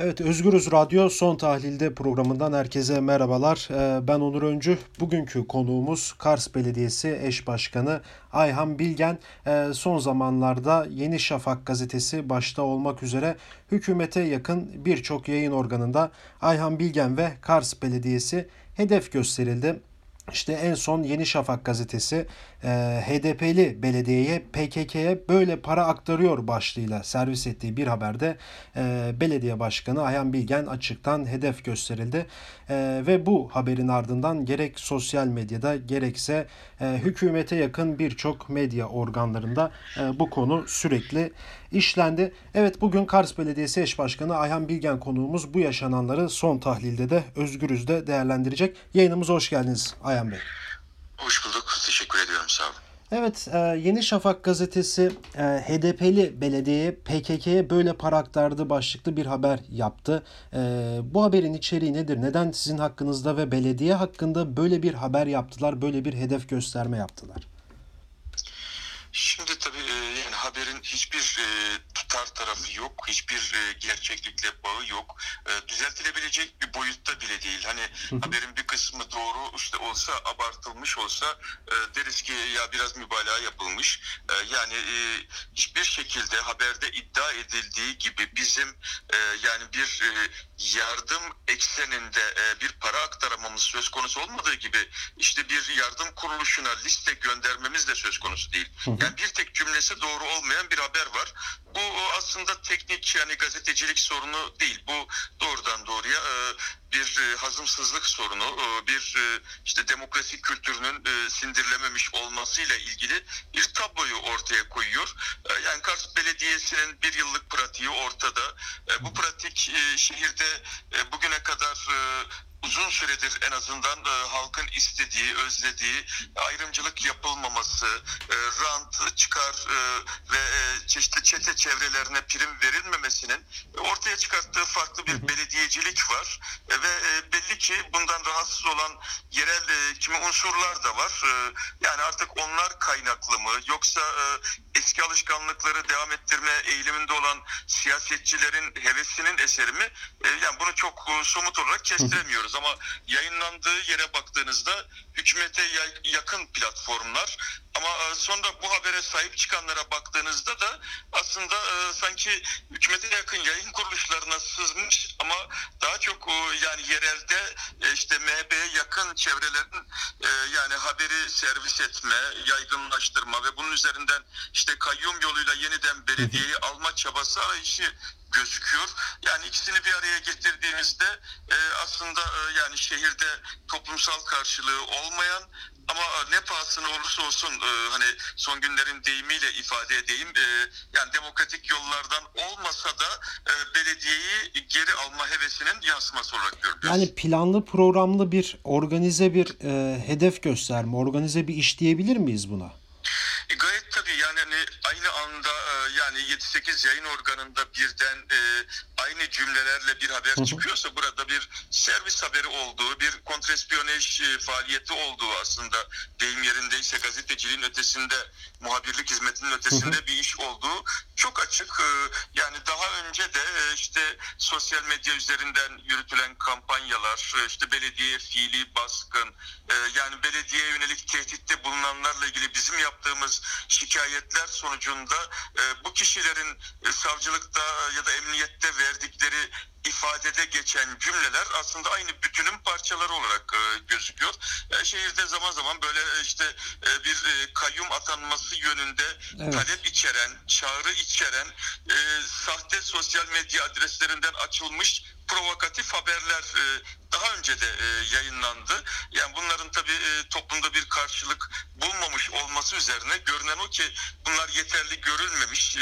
Evet, Özgürüz Radyo Son Tahlilde programından herkese merhabalar. Ee, Ben Onur Öncü. Bugünkü konuğumuz Kars Belediyesi Eş Başkanı Ayhan Bilgen. Ee, Son zamanlarda Yeni Şafak gazetesi başta olmak üzere hükümete yakın birçok yayın organında Ayhan Bilgen ve Kars Belediyesi hedef gösterildi. İşte en son Yeni Şafak gazetesi e, HDP'li belediyeye PKK'ye böyle para aktarıyor başlığıyla servis ettiği bir haberde e, belediye başkanı Ayhan Bilgen açıktan hedef gösterildi. E, ve bu haberin ardından gerek sosyal medyada gerekse e, hükümete yakın birçok medya organlarında e, bu konu sürekli işlendi. Evet bugün Kars Belediyesi Eş Başkanı Ayhan Bilgen konuğumuz bu yaşananları son tahlilde de Özgürüz'de değerlendirecek. Yayınımıza hoş geldiniz Ayhan Bey. Hoş bulduk. Teşekkür ediyorum. Sağ olun. Evet, e, Yeni Şafak gazetesi e, HDP'li belediyeye PKK'ye böyle para aktardı başlıklı bir haber yaptı. E, bu haberin içeriği nedir? Neden sizin hakkınızda ve belediye hakkında böyle bir haber yaptılar, böyle bir hedef gösterme yaptılar? Şimdi tabii yani haberin hiçbir tutar tarafı yok, hiçbir e, gerçeklikle bağı yok. E, düzeltilebilecek bir boyutta bile değil. Hani haberin bir kısmı doğru işte olsa abartılmış olsa e, deriz ki ya biraz mübalağa yapılmış. E, yani e, hiçbir şekilde haberde iddia edildiği gibi bizim e, yani bir e, yardım ekseninde e, bir para aktaramamız söz konusu olmadığı gibi işte bir yardım kuruluşuna liste göndermemiz de söz konusu değil. Yani bir tek cümlesi doğru olmayan bir haber var. Bu aslında teknik yani gazetecilik sorunu değil. Bu doğrudan doğruya e, bir e, hazımsızlık sorunu, e, bir işte demokrasi kültürünün sindirilememiş olmasıyla ilgili bir tabloyu ortaya koyuyor. Yani Kars Belediyesi'nin bir yıllık pratiği ortada. Bu pratik şehirde bugüne kadar uzun süredir en azından e, halkın istediği, özlediği ayrımcılık yapılmaması, e, rant, çıkar e, ve e, çeşitli çete çevrelerine prim verilmemesinin ortaya çıkarttığı farklı bir belediyecilik var E, ve e, belli ki bundan rahatsız olan yerel e, kimi unsurlar da var. E, yani artık onlar kaynaklı mı yoksa e, eski alışkanlıkları devam ettirme eğiliminde olan siyasetçilerin hevesinin eseri mi? E, yani bunu çok e, somut olarak kestiremiyoruz ama yayınlandığı yere baktığınızda hükümete ya- yakın platformlar. Ama e, sonra bu habere sahip çıkanlara baktığınızda da aslında e, sanki hükümete yakın yayın kuruluşlarına sızmış ama daha çok e, yani yerelde işte MHP'ye yakın çevrelerin yani haberi servis etme, yaygınlaştırma ve bunun üzerinden işte kayyum yoluyla yeniden belediyeyi alma çabası arayışı gözüküyor. Yani ikisini bir araya getirdiğimizde e, aslında e, yani şehirde toplumsal karşılığı olmayan ama ne pahasına olursa olsun e, hani son günlerin deyimiyle ifade edeyim e, yani demokratik yollardan olmasa da e, belediyeyi geri alma hevesinin yansıması olarak görüyoruz. Yani planlı programlı bir organize bir e, hedef gösterme, organize bir iş diyebilir miyiz buna? E, gayet tabii yani hani aynı anda e, yani 7-8 yayın organında birden e, aynı cümlelerle bir haber çıkıyorsa burada bir servis haberi olduğu, bir kontrespiyonaj e, faaliyeti olduğu aslında deyim yerindeyse gazeteciliğin ötesinde, muhabirlik hizmetinin ötesinde bir iş olduğu çok açık. E, yani daha önce de e, işte sosyal medya üzerinden yürütülen kampanyalar, e, işte belediye fiili baskın, e, yani belediyeye yönelik tehditte bulunanlarla ilgili bizim yaptığımız şikayetler sonucunda e, bu kişilerin e, savcılıkta ya da emniyette verdikleri ifadede geçen cümleler aslında aynı bütünün parçaları olarak e, gözüküyor. E, şehirde zaman zaman böyle işte bir kayyum atanması yönünde Evet. talep içeren, çağrı içeren, sahte sosyal medya adreslerinden açılmış provokatif haberler daha önce de yayınlandı. Yani bunların tabii toplumda bir karşılık bulmamış olması üzerine görünen o ki bunlar yeterli görülmemiş. E,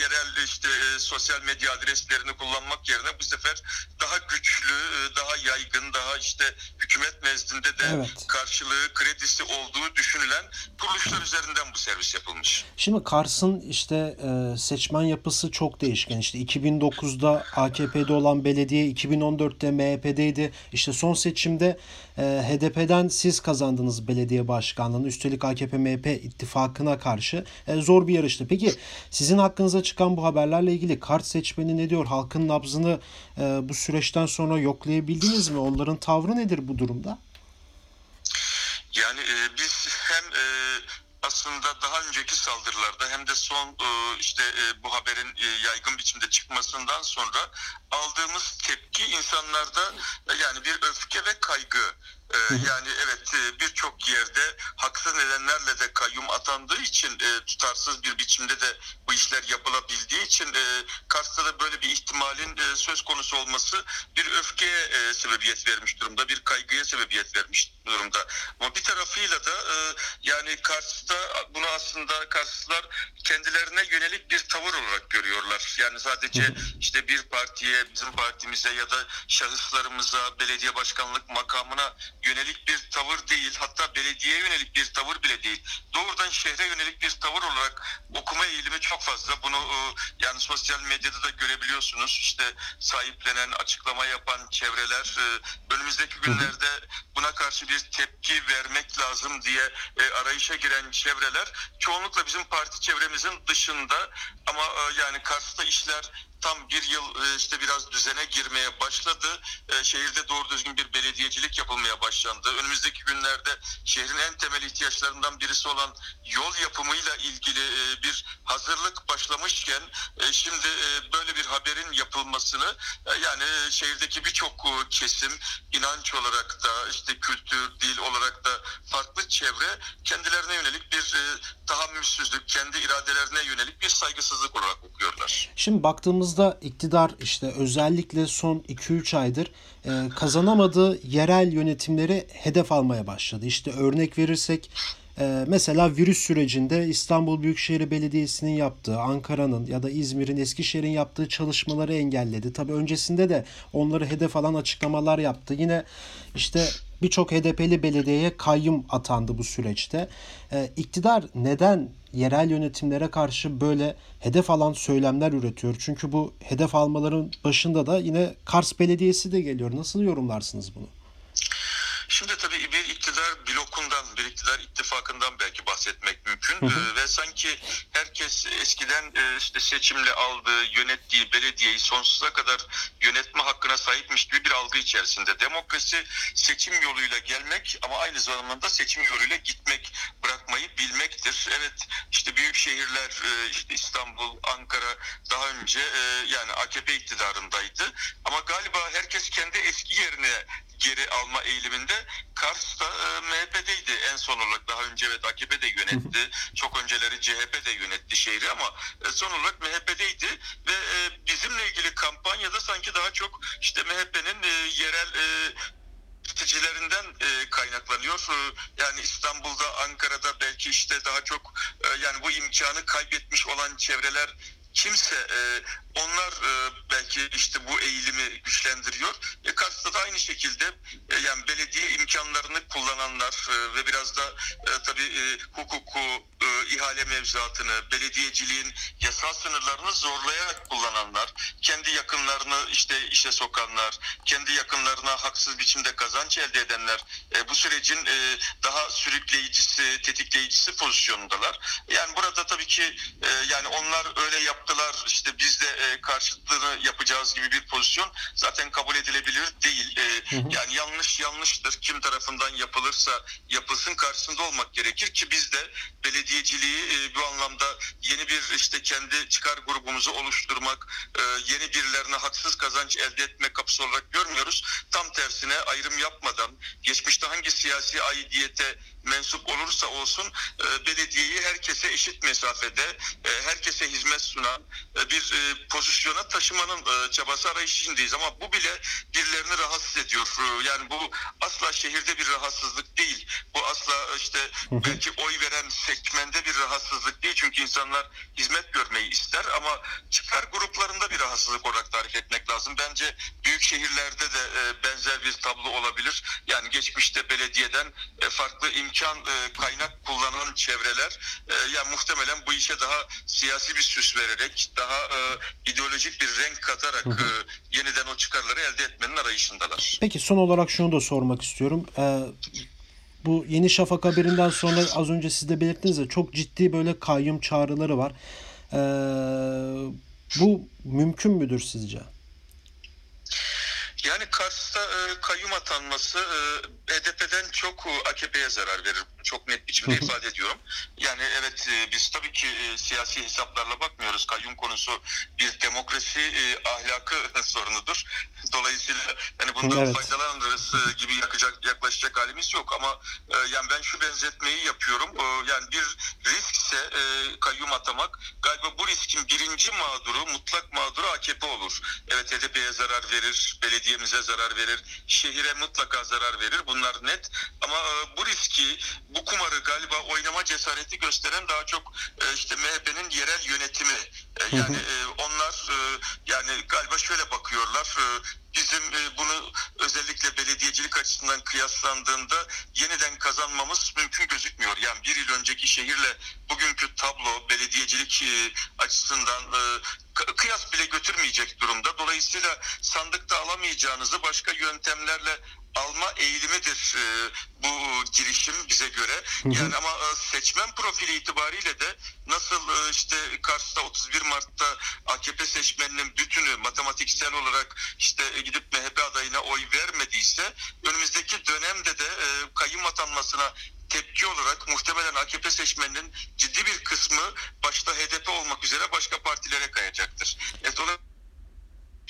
yerel işte e, sosyal medya adreslerini kullanmak yerine bu sefer daha güçlü, e, daha yaygın, daha işte hükümet nezdinde de Evet. karşılığı, kredisi olduğu düşünülen kuruluşlar üzerinden bu servis yapılmış. Şimdi Kars'ın işte e, seçmen yapısı çok değişken. İşte 2009'da AKP'de olan belediye, 2014'te MHP'deydi. İşte son seçimde e, HDP'den siz kazandınız belediye başkanlığını. Üstelik AKP-MHP ittifakına karşı e, zor bir yarıştı. Peki sizin hakkınıza çıkan bu haberlerle ilgili Kart seçmeni ne diyor? Halkın nabzını e, bu süreçten sonra yoklayabildiniz mi? Onların tavrı nedir bu durumda? Yani e, biz hem e, aslında daha önceki saldırılarda hem de son e, işte e, bu haberin e, yaygın biçimde çıkmasından sonra aldığımız tepki insanlarda yani bir öfke ve kaygı. E, yani evet e, birçok yerde haksız nedenlerle de kayyum atandığı için e, tutarsız bir biçimde de bu işler yapılabildiği için e, Kars'ta da böyle bir ihtimalin e, söz konusu olması bir öfkeye e, sebebiyet vermiş durumda, bir kaygıya sebebiyet vermiş durumda. Ama bir tarafıyla da e, yani Kars'ta bunu aslında Karslılar kendilerine yönelik bir tavır olarak görüyorlar. Yani sadece işte bir partiye, bizim partimize ya da şahıslarımıza, belediye başkanlık makamına yönelik bir tavır değil, hatta belediyeye yönelik bir tavır bile değil. Doğrudan şehre yönelik bir tavır olarak okuma eğilimi çok fazla. Bunu e, yani sosyal medyada da görebiliyorsunuz. İşte sahiplenen, açıklama yapan çevreler e, önümüzdeki günlerde buna karşı bir tepki vermek lazım diye e, arayışa giren çevreler çoğunlukla bizim parti çevremizin dışında ama yani Kars'ta işler tam bir yıl e, işte biraz düzene girmeye başladı. E, Şehirde doğru düzgün bir belediyecilik yapılmaya başlandı. Önümüzdeki günlerde şehrin en temel ihtiyaçlarından birisi olan yol yapımıyla ilgili e, bir hazırlık başlamışken şimdi böyle bir haberin yapılmasını yani şehirdeki birçok kesim inanç olarak da işte kültür, dil olarak da farklı çevre kendilerine yönelik bir tahammülsüzlük, kendi iradelerine yönelik bir saygısızlık olarak okuyorlar. Şimdi baktığımızda iktidar işte özellikle son 2-3 aydır e, kazanamadığı yerel yönetimleri hedef almaya başladı. İşte örnek verirsek e, mesela virüs sürecinde İstanbul Büyükşehir Belediyesi'nin yaptığı, Ankara'nın ya da İzmir'in, Eskişehir'in yaptığı çalışmaları engelledi. Tabii öncesinde de onları hedef alan açıklamalar yaptı. Yine işte birçok HDP'li belediyeye kayyum atandı bu süreçte. E, iktidar neden yerel yönetimlere karşı böyle hedef alan söylemler üretiyor? Çünkü bu hedef almaların başında da yine Kars Belediyesi de geliyor. Nasıl yorumlarsınız bunu? Şimdi tabii bir iktidar blokundan, bir iktidar ittifakından belki bahsetmek mümkün Ee, ve sanki herkes eskiden e, işte seçimle aldığı, yönettiği belediyeyi sonsuza kadar yönetme hakkına sahipmiş gibi bir algı içerisinde. Demokrasi seçim yoluyla gelmek ama aynı zamanda seçim yoluyla gitmek, bırakmayı bilmektir. Evet işte büyük şehirler e, işte İstanbul, Ankara daha önce e, yani AKP iktidarındaydı ama galiba herkes kendi eski yerine geri alma eğiliminde. Kars da e, MHP'deydi en son olarak. Daha önce evet AKP de yönetti. Çok önceleri CHP de yönetti şehri ama e, son olarak MHP'deydi ve e, bizimle ilgili kampanyada sanki daha çok işte MHP'nin e, yerel e, yöneticilerinden e, kaynaklanıyor. E, yani İstanbul'da, Ankara'da belki işte daha çok e, yani bu imkanı kaybetmiş olan çevreler kimse e, onlar e, belki işte bu eğilimi güçlendiriyor. E, Kars'ta da aynı şekilde e, yani belediye imkanlarını kullananlar e, ve biraz da e, tabii e, hukuku, e, ihale mevzuatını, belediyeciliğin yasal sınırlarını zorlayarak kullananlar, kendi yakınlarını işte işe sokanlar, kendi yakınlarına haksız biçimde kazanç elde edenler e, bu sürecin e, daha sürükleyicisi, tetikleyicisi pozisyonundalar. Yani burada tabii ki e, yani onlar öyle yaptılar işte biz de e, karşıtlığını yapacağız gibi bir pozisyon zaten kabul edilebilir değil. E, Yani yanlış yanlıştır. Kim tarafından yapılırsa yapılsın karşısında olmak gerekir ki biz de belediyeciliği e, bu anlamda yeni bir işte kendi çıkar grubumuzu oluşturmak, e, yeni birilerine haksız kazanç elde etmek kapısı olarak görmüyoruz. Tam tersine ayrım yapmadan geçmişte hangi siyasi aidiyete mensup olursa olsun e, belediyeyi herkese eşit mesafede, e, herkese hizmet sunan e, bir e, pozisyona taşımanın e, çabası arayışındayız ama bu bile birilerini rahatsız ediyor. E, yani bu asla şehirde bir rahatsızlık değil. Bu asla işte belki oy veren seçmende bir rahatsızlık değil. Çünkü insanlar hizmet görmeyi ister ama çıkar gruplarında bir rahatsızlık olarak tarif etmek lazım. Bence büyük şehirlerde de e, benzer bir tablo olabilir. Yani geçmişte belediyeden e, farklı imkan e, kaynak kullanan çevreler e, yani muhtemelen bu işe daha siyasi bir süs vererek, daha e, ideolojik bir renk katarak e, yeniden o çıkarları elde etmenin arayışındalar. Peki son olarak şunu da sormak istiyorum. Ee, Bu Yeni Şafak haberinden sonra az önce siz de belirttiniz ya çok ciddi böyle kayyum çağrıları var. Ee, bu mümkün müdür sizce? Yani Kars'ta e, kayyum atanması e, HDP'den çok e, AKP'ye zarar verir. Çok net biçimde ifade ediyorum. Yani evet e, biz tabii ki e, siyasi hesaplarla bakmıyoruz. Kayyum konusu bir demokrasi e, ahlakı sorunudur. Dolayısıyla yani bundan Evet. faydalanırız e, gibi yakacak, yaklaşacak halimiz yok ama e, yani ben şu benzetmeyi yapıyorum. E, yani bir riskse e, kayyum atamak galiba bu riskin birinci mağduru, mutlak mağduru AKP olur. Evet HDP'ye zarar verir, belediyemize zarar verir, şehire mutlaka zarar verir. Bunlar net. Ama e, bu riski, bu kumarı galiba oynama cesareti gösteren daha çok e, işte MHP'nin yerel yönetimi. E, yani e, onlar e, yani galiba şöyle bakıyorlar. E, bizim e, bunu özellikle belediyecilik açısından kıyaslandığında yeniden kazanmamız mümkün gözükmüyor. Yani bir yıl önceki şehirle bugünkü tablo belediyecilik e, açısından e, kıyas bile götürmeyecek durumda. Dolayısıyla sandıkta alamayacağınızı başka yöntemlerle alma eğilimidir e, bu girişim bize göre. Yani ama e, seçmen profili itibariyle de nasıl e, işte Kars'ta 31 Mart'ta AKP seçmeninin bütünü matematiksel olarak işte gidip MHP adayına oy vermediyse önümüzdeki dönemde de e, kayyum atanmasına tepki olarak muhtemelen AKP seçmeninin ciddi bir kısmı başta HDP olmak üzere başka partilere kayacaktır. E, dolayısıyla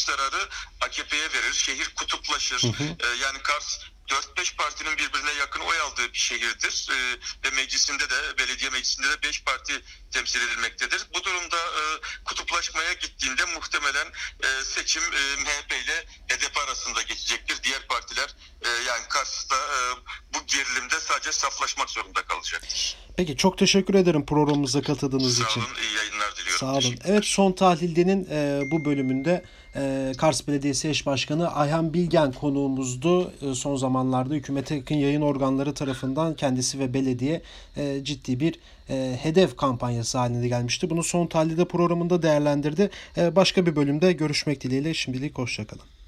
zararı AKP'ye verir. Şehir kutuplaşır. Ee, yani Kars 4-5 partinin birbirine yakın oy aldığı bir şehirdir. Ee, ve meclisinde de, belediye meclisinde de 5 parti temsil edilmektedir. Bu durumda e, kutuplaşmaya gittiğinde muhtemelen e, seçim e, MHP ile HDP arasında geçecektir. Diğer partiler e, yani Kars'ta e, bu gerilimde sadece saflaşmak zorunda kalacaktır. Peki çok teşekkür ederim programımıza katıldığınız Sağ için. olun, iyi yayınlar. Sağ olun. Evet son tahlildenin e, bu bölümünde e, Kars Belediyesi Eş Başkanı Ayhan Bilgen konuğumuzdu. E, son zamanlarda hükümete yakın yayın organları tarafından kendisi ve belediye e, ciddi bir e, hedef kampanyası haline gelmişti. Bunu son tahlilde programında değerlendirdi. E, başka bir bölümde görüşmek dileğiyle şimdilik hoşçakalın.